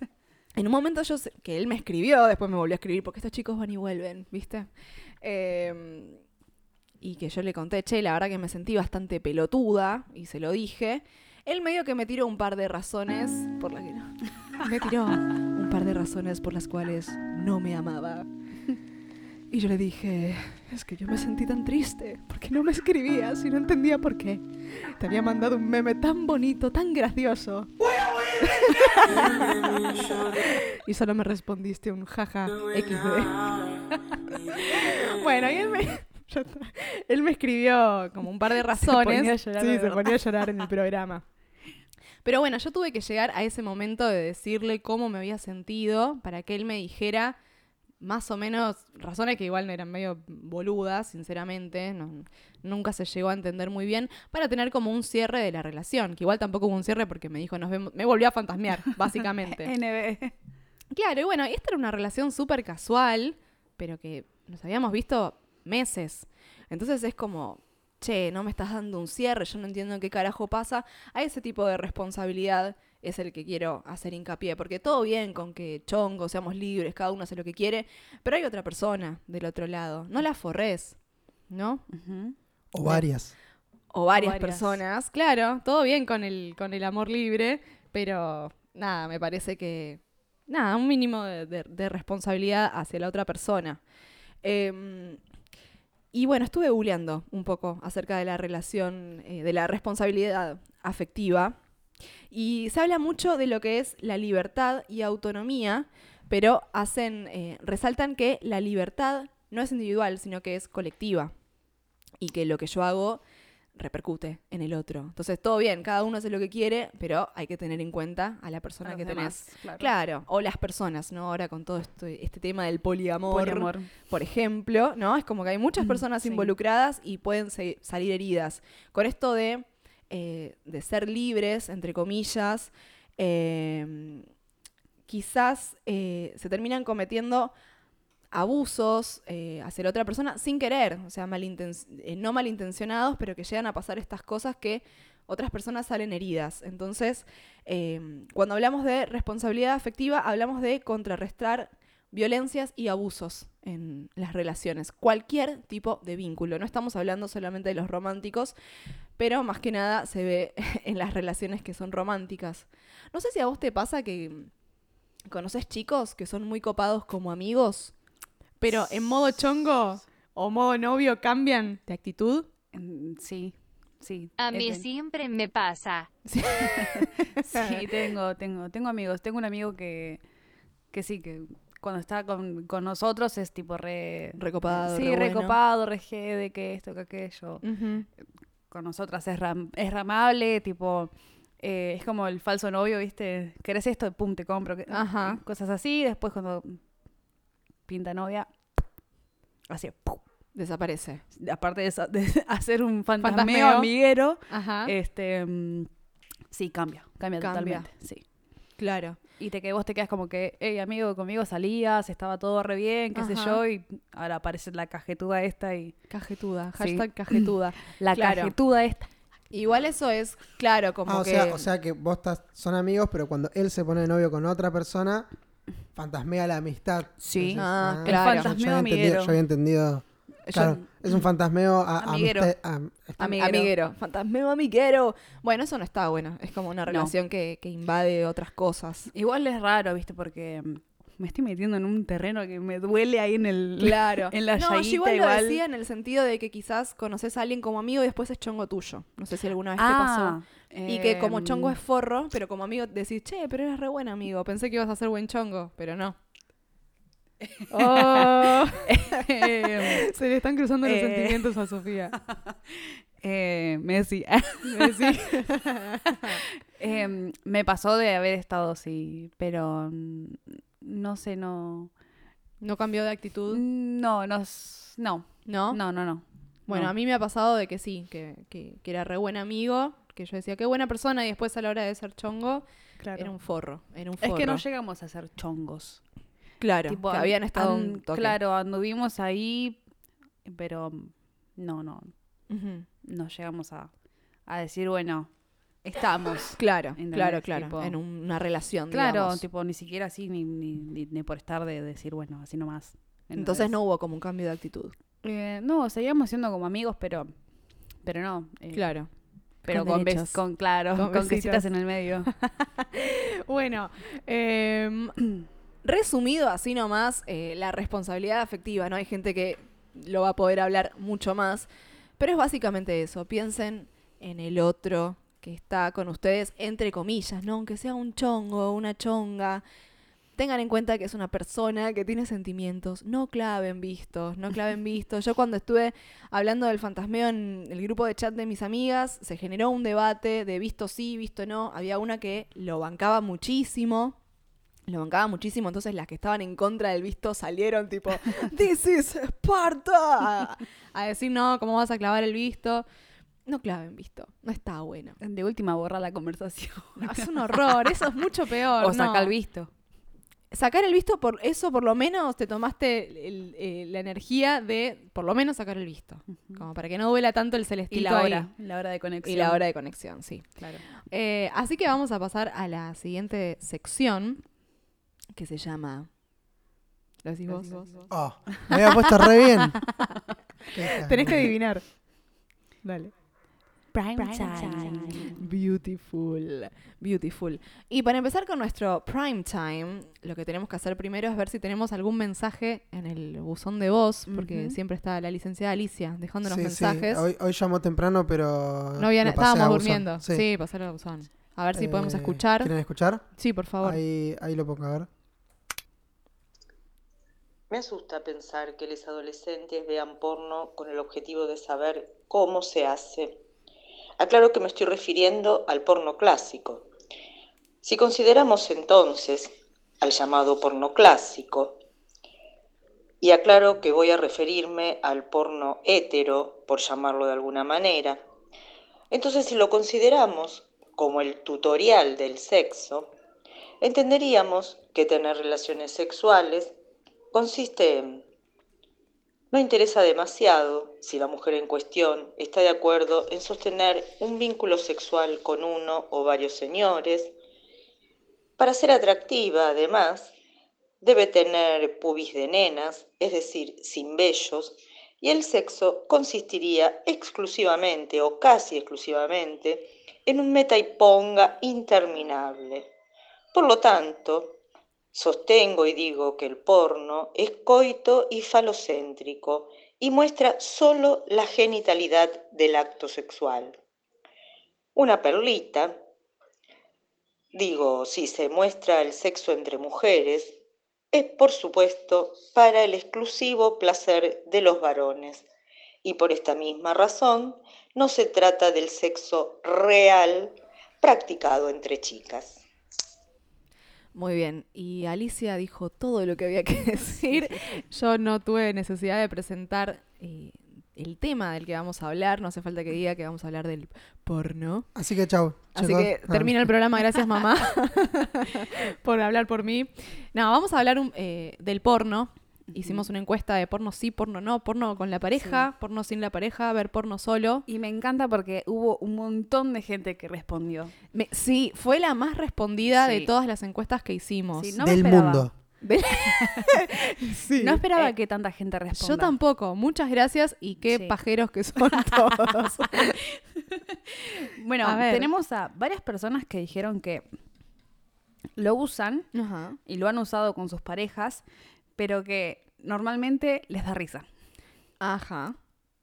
S3: en un momento yo sé- que él me escribió, después me volvió a escribir, porque estos chicos van y vuelven, ¿viste? Eh, y que yo le conté, che, la verdad que me sentí bastante pelotuda, y se lo dije. Él medio que me tiró un par de razones por las que no. Me tiró un par de razones por las cuales no me amaba. Y yo le dije, es que yo me sentí tan triste, porque no me escribías y no entendía por qué. Te había mandado un meme tan bonito, tan gracioso. y solo me respondiste un jaja XD. bueno, y él me... Él me escribió como un par de razones.
S4: ponía a llorar
S3: sí, se ponía a llorar en el programa. Pero bueno, yo tuve que llegar a ese momento de decirle cómo me había sentido para que él me dijera más o menos, razones que igual eran medio boludas, sinceramente, no- nunca se llegó a entender muy bien, para tener como un cierre de la relación, que igual tampoco hubo un cierre porque me dijo, nos vemos, me volvió a fantasmear, básicamente.
S4: NB.
S3: Claro, y bueno, esta era una relación súper casual, pero que nos habíamos visto meses. Entonces es como, che, no me estás dando un cierre, yo no entiendo qué carajo pasa. A ese tipo de responsabilidad es el que quiero hacer hincapié, porque todo bien con que chongo, seamos libres, cada uno hace lo que quiere, pero hay otra persona del otro lado. No la forres, ¿no?
S5: O varias.
S3: o varias,
S4: varias.
S3: personas. Claro, todo bien con el, con el amor libre, pero nada, me parece que. Nada, un mínimo de, de- de responsabilidad hacia la otra persona. Em, y bueno, estuve googleando un poco acerca de la relación, eh, de la responsabilidad afectiva. Y se habla mucho de lo que es la libertad y autonomía, pero hacen, eh, resaltan que la libertad no es individual, sino que es colectiva. Y que lo que yo hago repercute en el otro. Entonces, todo bien, cada uno hace lo que quiere, pero hay que tener en cuenta a la persona
S4: A
S3: que tenés.
S4: claro.
S3: Claro, o las personas, ¿no? Ahora con todo esto, este tema del poliamor,
S4: Poliamor.
S3: por ejemplo, ¿no? Es como que hay muchas personas
S4: Sí.
S3: involucradas y pueden salir heridas. Con esto de, eh, de ser libres, entre comillas, eh, quizás eh, se terminan cometiendo abusos eh, hacia la otra persona sin querer, o sea, malinten- eh, no malintencionados, pero que llegan a pasar estas cosas que otras personas salen heridas. Entonces, eh, cuando hablamos de responsabilidad afectiva, hablamos de contrarrestar violencias y abusos en las relaciones, cualquier tipo de vínculo. No estamos hablando solamente de los románticos, pero más que nada se ve en las relaciones que son románticas. No sé si a vos te pasa que conoces chicos que son muy copados como amigos, pero en modo chongo o modo novio cambian de actitud.
S4: Mm, Sí, sí.
S6: A mí
S4: ten-
S6: siempre me pasa.
S4: Sí, tengo, tengo, tengo amigos. Tengo un amigo que, que sí, que cuando está con, con nosotros es tipo re...
S3: Recopado,
S4: Sí,
S3: re bueno.
S4: recopado, re de que esto, que aquello. Con nosotras es, ram- es ramable, tipo... eh, es como el falso novio, ¿viste? ¿Querés esto? Pum, te compro.
S3: Ajá.
S4: Cosas así. Después cuando pinta novia, así, pum.
S3: Desaparece.
S4: aparte de, esa- de hacer un fantasmeo,
S3: Fantasmeo.
S4: amiguero,
S3: Ajá.
S4: este mm, sí cambia, cambia,
S3: Cambia.
S4: totalmente, sí.
S3: claro.
S4: Y te que vos te quedas como que, hey amigo, conmigo salías, estaba todo re bien, qué sé
S3: Ajá.
S4: yo, y ahora aparece la cajetuda esta y
S3: Cajetuda.
S4: Sí.
S3: Hashtag cajetuda.
S4: la
S3: Claro.
S4: cajetuda esta.
S3: Igual eso es, claro, como
S5: Ah, o,
S3: que...
S5: sea, o sea que vos estás, son amigos, pero cuando él se pone de novio con otra persona, fantasmea la amistad.
S4: Sí.
S3: Ah,
S5: yo-
S3: claro.
S5: yo,
S4: fantasmeo
S5: había entendido,
S4: amiguero.
S5: yo había entendido.
S3: Yo-
S5: Claro, es un fantasmeo a,
S4: Amiguero.
S5: amistad- am-
S4: Amiguero.
S3: Amiguero. Fantasmeo amiguero. Bueno, eso no está bueno. Es como una relación que, que invade otras cosas.
S4: Igual es raro, viste, porque me estoy metiendo en un terreno que me duele ahí en el...
S3: Claro.
S4: En la
S3: no, yo igual,
S4: igual.
S3: lo decía en el sentido de que quizás conoces a alguien como amigo y después es chongo tuyo. No sé si alguna vez te pasó. Y que como
S4: em,
S3: chongo es forro, pero como amigo decís, che, pero eres re buen amigo. Pensé que ibas a ser buen chongo, pero no. Oh. Se le están cruzando los
S4: Eh.
S3: sentimientos a Sofía.
S4: eh, Messi. Em, me pasó de haber estado así, pero no sé, no.
S3: ¿No cambió de actitud?
S4: No, no. No,
S3: ¿No?
S4: no, no, no.
S3: Bueno,
S4: No.
S3: a mí me ha pasado de que sí, que, que, que era re buen amigo, que yo decía, qué buena persona, y después a la hora de ser chongo,
S4: Claro.
S3: era un forro. Era un
S4: Es
S3: forro.
S4: que no llegamos a ser chongos.
S3: Claro,
S4: Tipo,
S3: que
S4: an-
S3: habían estado un toque.
S4: Claro, anduvimos ahí, pero mm, no, no. No llegamos a, a decir, bueno, estamos.
S3: Claro,
S4: ¿Entendés?
S3: claro, claro.
S4: Tipo-
S3: en una relación,
S4: Claro,
S3: digamos.
S4: tipo, ni siquiera así, ni, ni, ni, ni por estar de decir, bueno, así nomás.
S3: Entonces no hubo como un cambio de actitud.
S4: Eh, no, seguíamos siendo como amigos, pero pero no. eh,
S3: Claro.
S4: Pero
S3: con
S4: con, bes- con claro,
S3: Con
S4: con,
S3: besitos.
S4: quesitas en el medio.
S3: Bueno, em, resumido así nomás, eh, la responsabilidad afectiva, ¿no? Hay gente que lo va a poder hablar mucho más, pero es básicamente eso. Piensen en el otro que está con ustedes, entre comillas, ¿no? Aunque sea un chongo, una chonga. Tengan en cuenta que es una persona que tiene sentimientos. No claven vistos, no claven vistos. Yo cuando estuve hablando del fantasmeo en el grupo de chat de mis amigas, se generó un debate de visto sí, visto no. Había una que lo bancaba muchísimo lo bancaba muchísimo, entonces las que estaban en contra del visto salieron tipo, This is Sparta, a, a decir, no, ¿cómo vas a clavar el visto? No claven visto, no está bueno.
S4: De última, borra la conversación.
S3: No, es un horror, eso es mucho peor.
S4: o saca
S3: no.
S4: el visto.
S3: Sacar el visto, por eso por lo menos te tomaste el- la energía de por lo menos sacar el visto. Como para que no duela tanto el
S4: Y
S3: celestito
S4: la
S3: ahí.
S4: hora. La hora de conexión.
S3: Y la hora de conexión, sí.
S4: Claro.
S3: Eh, así que vamos a pasar a la siguiente sección que se llama. ¿Lo decís vos?
S5: Oh, me había puesto re bien.
S3: Tenés que adivinar. Dale.
S4: Prime, time.
S3: Beautiful. Beautiful. Y para empezar con nuestro prime time, lo que tenemos que hacer primero es ver si tenemos algún mensaje en el buzón de voz, porque siempre está la licenciada Alicia dejándonos
S5: Sí, sí,
S3: mensajes.
S5: Hoy, hoy llamó temprano, pero.
S3: no había estábamos durmiendo. Sí, pasar al buzón. A ver si podemos
S5: Eh,
S3: escuchar.
S5: ¿Quieren escuchar?
S3: Sí, por favor.
S5: Ahí, ahí lo pongo a ver.
S8: Me asusta pensar que los adolescentes vean porno con el objetivo de saber cómo se hace. Aclaro que me estoy refiriendo al porno clásico. Si consideramos entonces al llamado porno clásico, y aclaro que voy a referirme al porno hétero, por llamarlo de alguna manera, entonces si lo consideramos como el tutorial del sexo, entenderíamos que tener relaciones sexuales consiste en no interesa demasiado si la mujer en cuestión está de acuerdo en sostener un vínculo sexual con uno o varios señores. Para ser atractiva, además, debe tener pubis de nenas, es decir, sin vellos, y el sexo consistiría exclusivamente o casi exclusivamente en un meta y ponga interminable. Por lo tanto, Sostengo y digo que el porno es coito y falocéntrico y muestra solo la genitalidad del acto sexual. Una perlita, digo, si se muestra el sexo entre mujeres, es por supuesto para el exclusivo placer de los varones y por esta misma razón no se trata del sexo real practicado entre chicas.
S3: Muy bien. Y Alicia dijo todo lo que había que decir. Yo no tuve necesidad de presentar eh, el tema del que vamos a hablar. No hace falta que diga que vamos a hablar del porno.
S5: Así que chau.
S3: Así que termina el programa. Gracias, mamá, por hablar por mí. No, vamos a hablar un- eh, del porno. Hicimos una encuesta de porno sí, porno no, porno con la pareja, porno sin la pareja, ver porno solo.
S4: Y me encanta porque hubo un montón de gente que respondió.
S3: Me- sí, fue la más respondida de todas las encuestas que hicimos.
S4: Sí, no me
S5: Del mundo.
S3: De- Sí.
S4: No esperaba
S3: Eh,
S4: que tanta gente responda.
S3: Yo tampoco. Muchas gracias y qué
S4: Sí.
S3: pajeros que son todos.
S4: Bueno,
S3: A ver.
S4: tenemos a varias personas que dijeron que lo usan
S3: Ajá.
S4: y lo han usado con sus parejas, pero que normalmente les da risa.
S3: Ajá.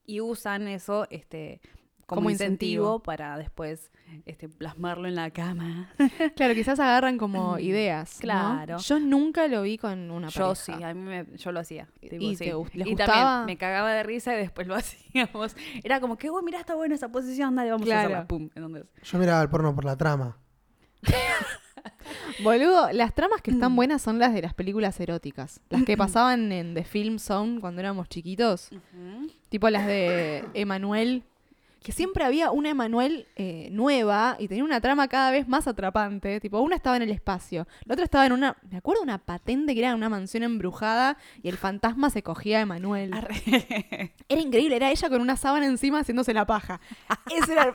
S4: Y usan eso este, como,
S3: Como
S4: incentivo,
S3: incentivo.
S4: para después este, plasmarlo en la cama.
S3: Claro, quizás agarran como ideas. ¿no?
S4: Claro.
S3: Yo nunca lo vi con una
S4: Yo
S3: pareja.
S4: sí, a mí me- yo lo hacía. tipo,
S3: ¿Y
S4: sí.
S3: te gust- les
S4: y
S3: gustaba?
S4: también me cagaba de risa y después lo hacíamos. Era como que, uy, mira, está buena esa posición, dale, vamos a
S3: Claro.
S4: hacerla. Pum, entonces.
S5: Yo miraba el porno por la trama.
S3: Boludo, las tramas que
S4: Mm.
S3: están buenas son las de las películas eróticas. Las que pasaban en The Film Zone cuando éramos chiquitos. Tipo las de Emanuel. Que siempre había una Emanuel eh, nueva y tenía una trama cada vez más atrapante. Tipo, una estaba en el espacio, la otra estaba en una. Me acuerdo una patente que era una mansión embrujada y el fantasma se cogía a Emanuel. Era increíble, era ella con una sábana encima haciéndose la paja. Ese era el...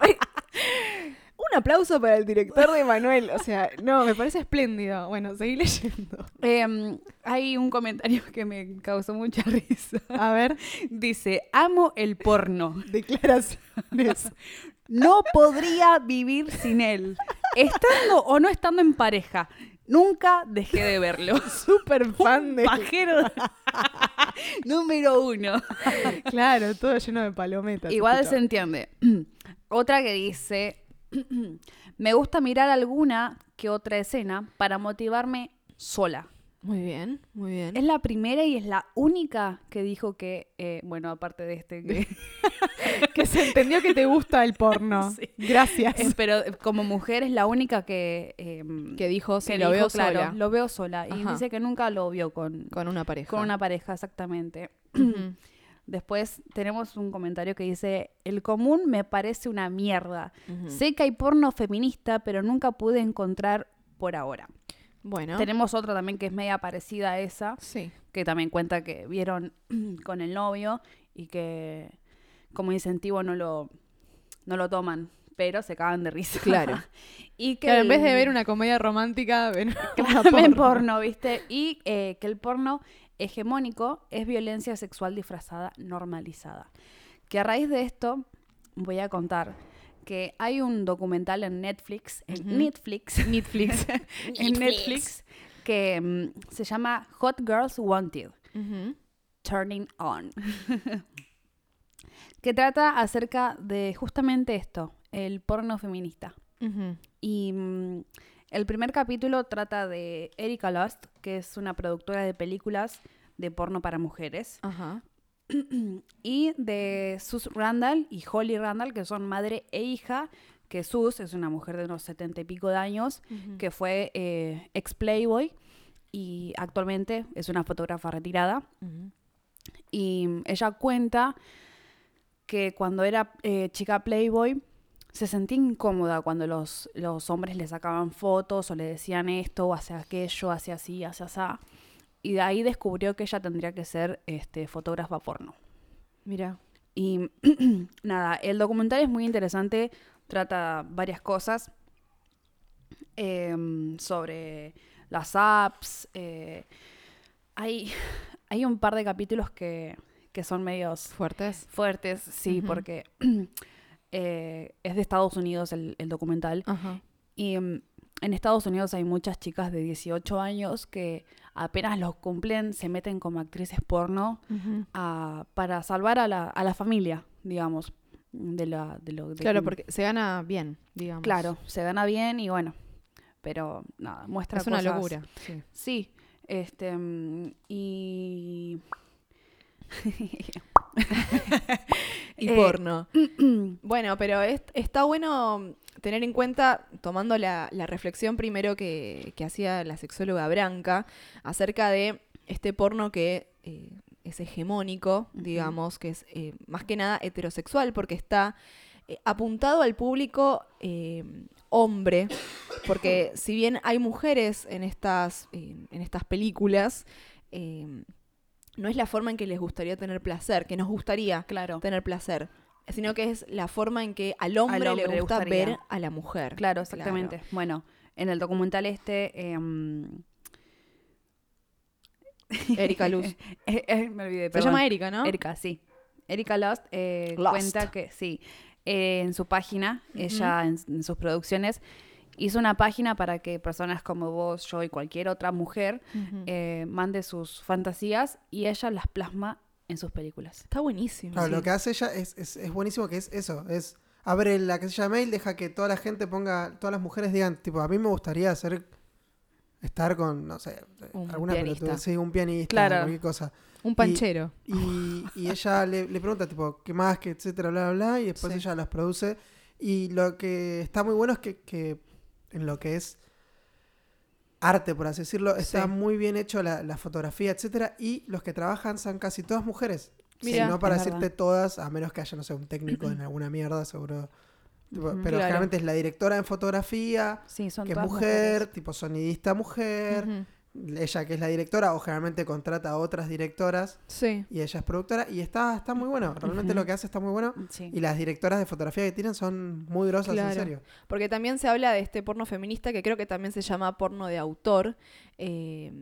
S3: Un aplauso para el director de Emanuel. O sea, no, me parece espléndido. Bueno, seguí leyendo.
S4: Em, hay un comentario que me causó mucha risa.
S3: A ver,
S4: Dice, amo el porno.
S3: declaraciones.
S4: No podría vivir sin él. Estando o no estando en pareja. Nunca dejé de verlo.
S3: Súper fan de.
S4: Pajero número uno.
S3: Claro, todo lleno de palometas.
S4: Igual se entiende. Otra que dice, me gusta mirar alguna que otra escena para motivarme sola.
S3: Muy bien, muy bien.
S4: Es la primera y es la única que dijo que, eh, bueno, aparte de este, que,
S3: que se entendió que te gusta el porno.
S4: Sí.
S3: Gracias.
S4: eh, pero como mujer es la única que, em,
S3: que dijo, sí,
S4: que
S3: lo
S4: dijo,
S3: veo
S4: claro,
S3: sola.
S4: Lo veo sola. Y
S3: Ajá.
S4: dice que nunca lo vio con,
S3: Con una pareja.
S4: con una pareja, exactamente. Después tenemos un comentario que dice, el común me parece una mierda.
S3: Ujú.
S4: Sé que hay porno feminista, pero nunca pude encontrar por ahora.
S3: Bueno.
S4: Tenemos otra también que es media parecida a esa,
S3: Sí.
S4: que también cuenta que vieron con el novio y que como incentivo no lo, no lo toman, pero se cagan de risa.
S3: Claro.
S4: y que
S3: Claro, en vez de ver una comedia romántica, ven una
S4: Claro, ven
S3: porno.
S4: porno, ¿viste? Y eh, que el porno hegemónico es violencia sexual disfrazada normalizada. Que a raíz de esto voy a contar que hay un documental en Netflix, en. Netflix,
S3: Netflix.
S4: en Netflix, que mm, se llama Hot Girls Wanted. Turning On, que trata acerca de justamente esto, el porno feminista. Y mm, el primer capítulo trata de Erika Lust, que es una productora de películas de porno para mujeres,
S3: Ajá.
S4: y de Sus Randall y Holly Randall, que son madre e hija, que Sus es una mujer de unos setenta y pico de años, que fue eh, ex Playboy y actualmente es una fotógrafa retirada. Y ella cuenta que cuando era eh, chica Playboy se sentía incómoda cuando los, los hombres le sacaban fotos o le decían esto o hace aquello, hace así, hace así. Y de ahí descubrió que ella tendría que ser este, fotógrafa porno.
S3: Mira.
S4: Y nada, el documental es muy interesante, trata varias cosas em, sobre las apps. eh, hay, hay un par de capítulos que, que son medios
S3: Fuertes.
S4: fuertes, sí, porque eh, es de Estados Unidos el, el documental.
S3: Ajá.
S4: Y mm, en Estados Unidos hay muchas chicas de 18 años que apenas los cumplen se meten como actrices porno a- para salvar a la, a la familia, digamos. De la, de lo, de
S3: Claro,
S4: que-
S3: porque se gana bien, digamos.
S4: Claro, se gana bien y bueno, pero nada, muestra
S3: Es una
S4: cosas-
S3: locura. Sí.
S4: Sí, este, mm, y...
S3: Y
S4: Eh,
S3: porno. bueno, pero es- está bueno tener en cuenta, tomando la, la reflexión primero que, que hacía la sexóloga Branca, acerca de este porno que eh, es hegemónico, digamos, que es eh, más que nada heterosexual, porque está eh, apuntado al público hombre, porque si bien hay mujeres en estas, en estas películas, no es la forma en que les gustaría tener placer, que nos gustaría
S4: Claro,
S3: tener placer, sino que es la forma en que al hombre,
S4: hombre
S3: le gusta ver a la mujer.
S4: claro, exactamente. Bueno, en el documental este... em,
S3: Erika Luz.
S4: eh, eh, me olvidé,
S3: Se llama Erika, ¿no?
S4: Erika, sí. Erika Lost, eh,
S3: Lost.
S4: cuenta que, sí, eh, en su página, ella en, en sus producciones, hizo una página para que personas como vos, yo y cualquier otra mujer eh, mande sus fantasías y ella las plasma en sus películas.
S3: Está buenísimo.
S5: Claro,
S3: sí.
S5: lo que hace ella es, es, es buenísimo, que es eso, es abre la casilla de mail, deja que toda la gente ponga, todas las mujeres digan, tipo, a mí me gustaría hacer, estar con, no sé,
S3: Un
S5: alguna
S3: pianista.
S5: pelotudez, sí, un pianista,
S4: Claro.
S5: cualquier cosa.
S3: Un panchero.
S5: Y, y ella le, le pregunta, tipo, ¿qué más? ¿Qué etcétera? Bla, bla, bla. Y después
S3: Sí.
S5: ella las produce. Y lo que está muy bueno es que, que en lo que es arte, por así decirlo, está
S3: Sí.
S5: muy bien hecho la, la fotografía, etcétera. Y los que trabajan son casi todas mujeres.
S3: Mira,
S5: si no para decirte
S4: verdad.
S5: todas, a menos que haya, no sé, un técnico en alguna mierda, seguro. Tipo, pero
S4: claro.
S5: generalmente es la directora en fotografía,
S4: Sí, son
S5: que es mujer,
S4: mujeres.
S5: tipo sonidista mujer. Ella que es la directora, o generalmente contrata a otras directoras
S3: Sí.
S5: y ella es productora y está, está muy bueno. Realmente lo que hace está muy bueno.
S4: Sí.
S5: Y las directoras de fotografía que tienen son muy grosas,
S3: Claro.
S5: en serio.
S3: Porque también se habla de este porno feminista que creo que también se llama porno de autor. eh,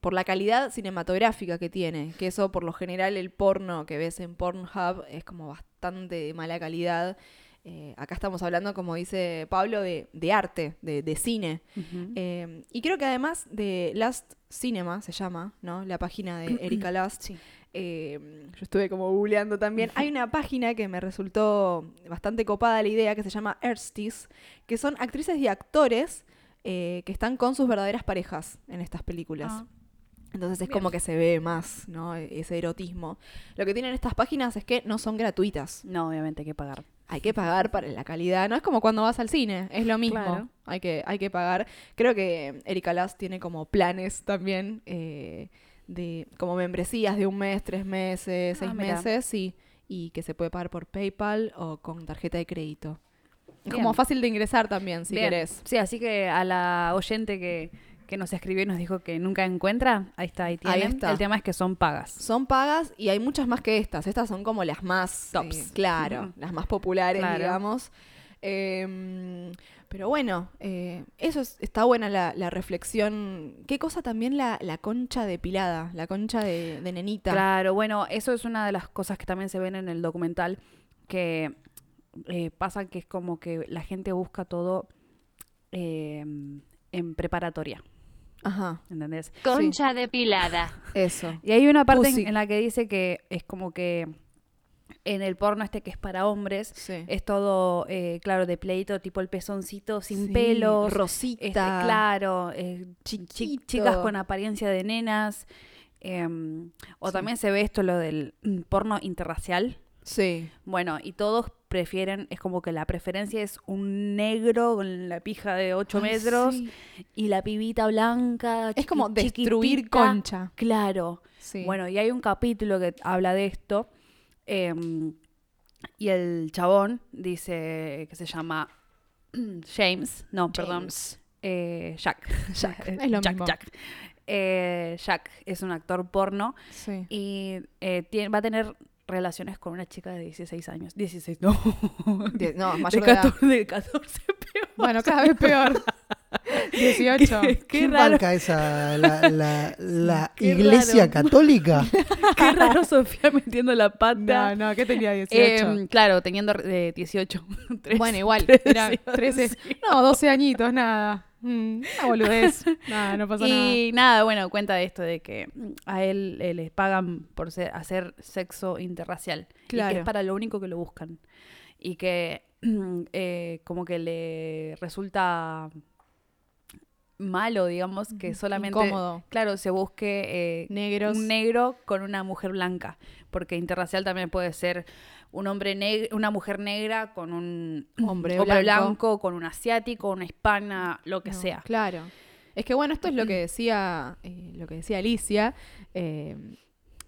S3: por la calidad cinematográfica que tiene, que eso por lo general el porno que ves en Pornhub es como bastante de mala calidad. Eh, acá estamos hablando, como dice Pablo, de, de arte, de, de cine. Eh, y creo que además de Last Cinema, se llama, ¿no? La página de Erika Last.
S4: Sí.
S3: eh, yo estuve como googleando también. Hay una página que me resultó bastante copada la idea que se llama Erstis, que son actrices y actores que están con sus verdaderas parejas en estas películas.
S4: Ah.
S3: Entonces es como que se ve más, ¿no? Ese erotismo. Lo que tienen estas páginas es que no son gratuitas.
S4: No, obviamente hay que pagar.
S3: Hay que pagar para la calidad. No es como cuando vas al cine, es lo mismo.
S4: Claro.
S3: Hay, que, hay que pagar. Creo que Erika Lass tiene como planes también eh, de como membresías de un mes, tres meses,
S4: Ah,
S3: seis meses, y, y que se puede pagar por PayPal o con tarjeta de crédito. Es como fácil de ingresar también, si
S4: Bien.
S3: querés.
S4: Sí, así que a la oyente que, que nos escribió y nos dijo que nunca encuentra, ahí está, ahí
S3: Ahí
S4: tienen.
S3: está.
S4: El tema es que son pagas.
S3: Son pagas y hay muchas más que estas. Estas son como las más
S4: Tops.
S3: eh, claro,
S4: Ujú.
S3: las más populares,
S4: Claro.
S3: digamos. Eh, pero bueno, eh, eso es- está buena la, la reflexión. Qué cosa también la, la concha depilada, la concha de, de nenita.
S4: Claro, bueno, eso es una de las cosas que también se ven en el documental, que eh, pasa que es como que la gente busca todo en preparatoria,
S3: Ajá,
S4: ¿entendés?
S6: Concha depilada.
S3: eso.
S4: Y hay una parte en, la que dice que es como que en el porno este que es para hombres,
S3: Sí.
S4: es todo, eh, claro, de pleito, tipo el pezoncito sin
S3: Sí,
S4: pelos,
S3: rosita.
S4: este, claro, eh, chi- chicas con apariencia de nenas. em, o
S3: Sí.
S4: también se ve esto, lo del mm, porno interracial.
S3: Sí.
S4: Bueno, y todos prefieren, es como que la preferencia es un negro con la pija de 8
S3: Ay,
S4: metros
S3: sí.
S4: y la pibita blanca.
S3: Es como destruir concha.
S4: Claro.
S3: Sí.
S4: Bueno, y hay un capítulo que habla de esto. em, y el chabón dice que se llama James. No, perdón. Eh, Jack.
S3: Jack, es lo
S4: Jack,
S3: mismo.
S4: Jack. Eh, Jack es un actor porno
S3: Sí.
S4: y eh, tiene- va a tener relaciones con una chica de 16 años. 16, no.
S3: Die- no,
S4: de,
S3: mayor de edad.
S4: 14, de 14 peor.
S3: Bueno, cada vez peor. 18.
S4: Qué, qué
S5: ¿Quién
S4: raro,
S5: banca esa, la, la, la
S4: Qué
S5: iglesia
S4: raro.
S5: católica?
S4: qué raro Sofía metiendo la pata.
S3: No, no, ¿qué tenía 18?
S4: Em, claro, teniendo eh, 18. Tres-
S3: Bueno, igual,
S4: trece,
S3: era 13. No, 12 añitos, nada. Mm, una boludez. Nada, no pasa
S4: Y nada, bueno, cuenta de esto de que a él eh, les pagan por ser- hacer sexo interracial. Y que
S3: Claro.
S4: es para lo único que lo buscan. Y que eh, como que le resulta malo, digamos, que solamente...
S3: Incómodo.
S4: Claro, se busque eh,
S3: Negros.
S4: un negro con una mujer blanca. Porque interracial también puede ser un hombre negro, una mujer negra con un
S3: Hombre
S4: hombre
S3: blanco.
S4: blanco, con un asiático, una hispana, lo que
S3: No,
S4: sea.
S3: Claro. Es que bueno, esto es lo que decía, eh, lo que decía Alicia, eh,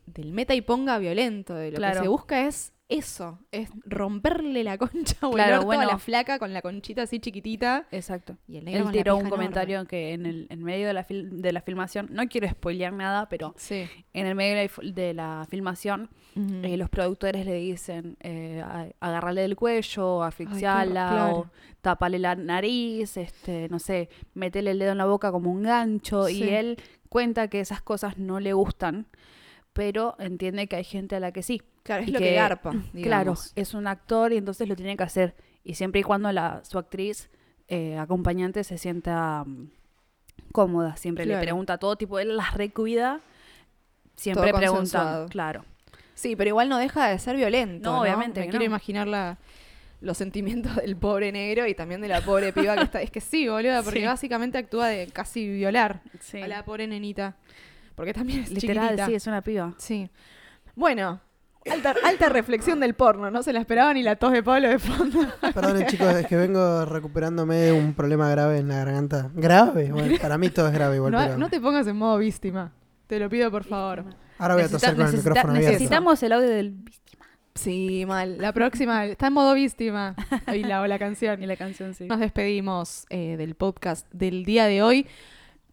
S3: del meta y ponga violento, de lo
S4: Claro.
S3: que se busca es eso, es romperle la concha o el
S4: Claro,
S3: orto a
S4: bueno.
S3: la flaca con la conchita así chiquitita.
S4: Exacto.
S3: Y el negro
S4: Él tiró un
S3: enorme.
S4: comentario que en el en medio de la, fil- de la filmación, no quiero spoilear nada, pero
S3: Sí.
S4: en el medio de la, f- de la filmación, eh, los productores le dicen eh, agarrarle del cuello, asfixiarla
S3: claro.
S4: o taparle la nariz, este, no sé, meterle el dedo en la boca como un gancho.
S3: Sí.
S4: Y él cuenta que esas cosas no le gustan, pero entiende que hay gente a la que sí.
S3: Claro, es
S4: y
S3: lo que, garpa.
S4: Claro,
S3: digamos.
S4: es un actor y entonces lo tiene que hacer. Y siempre y cuando la, su actriz eh, acompañante se sienta mm, cómoda, siempre
S3: Claro.
S4: le pregunta todo, tipo, él las recuida, siempre pregunta, claro.
S3: Sí, pero igual no deja de ser violento.
S4: No,
S3: No,
S4: obviamente
S3: Me
S4: que
S3: quiero
S4: no.
S3: imaginar la- los sentimientos del pobre negro y también de la pobre piba que está. Es que sí, boluda, porque
S4: Sí.
S3: básicamente actúa de casi violar
S4: Sí.
S3: a la pobre nenita. Porque también es
S4: Literal,
S3: chiquitita.
S4: sí, es una piba.
S3: Sí. Bueno, alta, alta reflexión del porno, no se la esperaba ni la tos de Pablo de fondo.
S5: Perdonen chicos, es que vengo recuperándome de un problema grave en la garganta. ¿Grave? Bueno, para mí todo es grave igual,
S3: No,
S5: pero...
S3: no te pongas en modo víctima. Te lo pido por favor.
S5: Ahora voy a toser con el micrófono abierto.
S4: necesitamos el audio del víctima.
S3: Sí, mal. La próxima está en modo víctima. Y la, o la canción.
S4: Y la canción, sí.
S3: Nos despedimos eh, del podcast del día de hoy.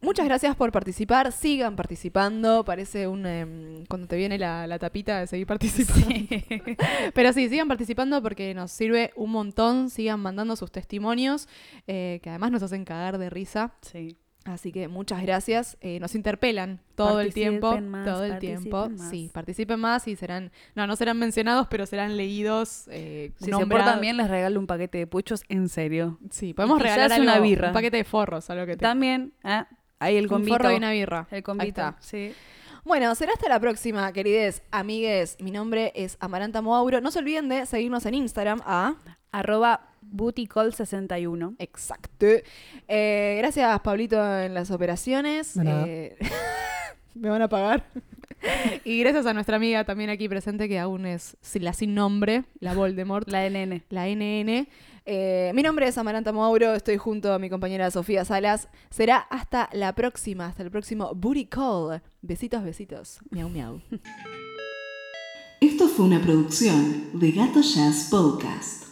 S3: Muchas gracias por participar. Sigan participando. Parece un. em, cuando te viene la, la tapita de seguir participando. Pero sí, sigan participando porque nos sirve un montón. Sigan mandando sus testimonios, eh, que además nos hacen cagar de risa.
S4: Sí.
S3: Así que muchas gracias. Eh, nos interpelan todo el tiempo.
S4: Más,
S3: todo el tiempo.
S4: más.
S3: Sí, participen más y serán. No, no serán mencionados, pero serán leídos. Eh,
S4: Si se
S3: nombrados.
S4: portan bien, les regalo un paquete de puchos, en serio.
S3: Sí, podemos regalar
S4: una birra.
S3: Un paquete de forros, algo que te.
S4: También, ¿eh? Ahí el
S3: un
S4: convito.
S3: forro y una birra.
S4: El
S3: Ahí
S4: convito,
S3: está.
S4: sí.
S3: Bueno, será hasta la próxima, querides amigues. Mi nombre es Amaranta Moauro. No se olviden de seguirnos en Instagram a...
S4: Arroba bootycall61.
S3: Exacto. Eh, gracias, Pablito, en las operaciones. Eh, me van a pagar. y gracias a nuestra amiga también aquí presente, que aún es la sin nombre, la Voldemort,
S4: La NN.
S3: la NN. Eh, mi nombre es Amaranta Mauro, estoy junto a mi compañera Sofía Salas. Será hasta la próxima, hasta el próximo Booty Call. Besitos, besitos. Miau, miau.
S9: Esto fue una producción de Gato Jazz Podcast.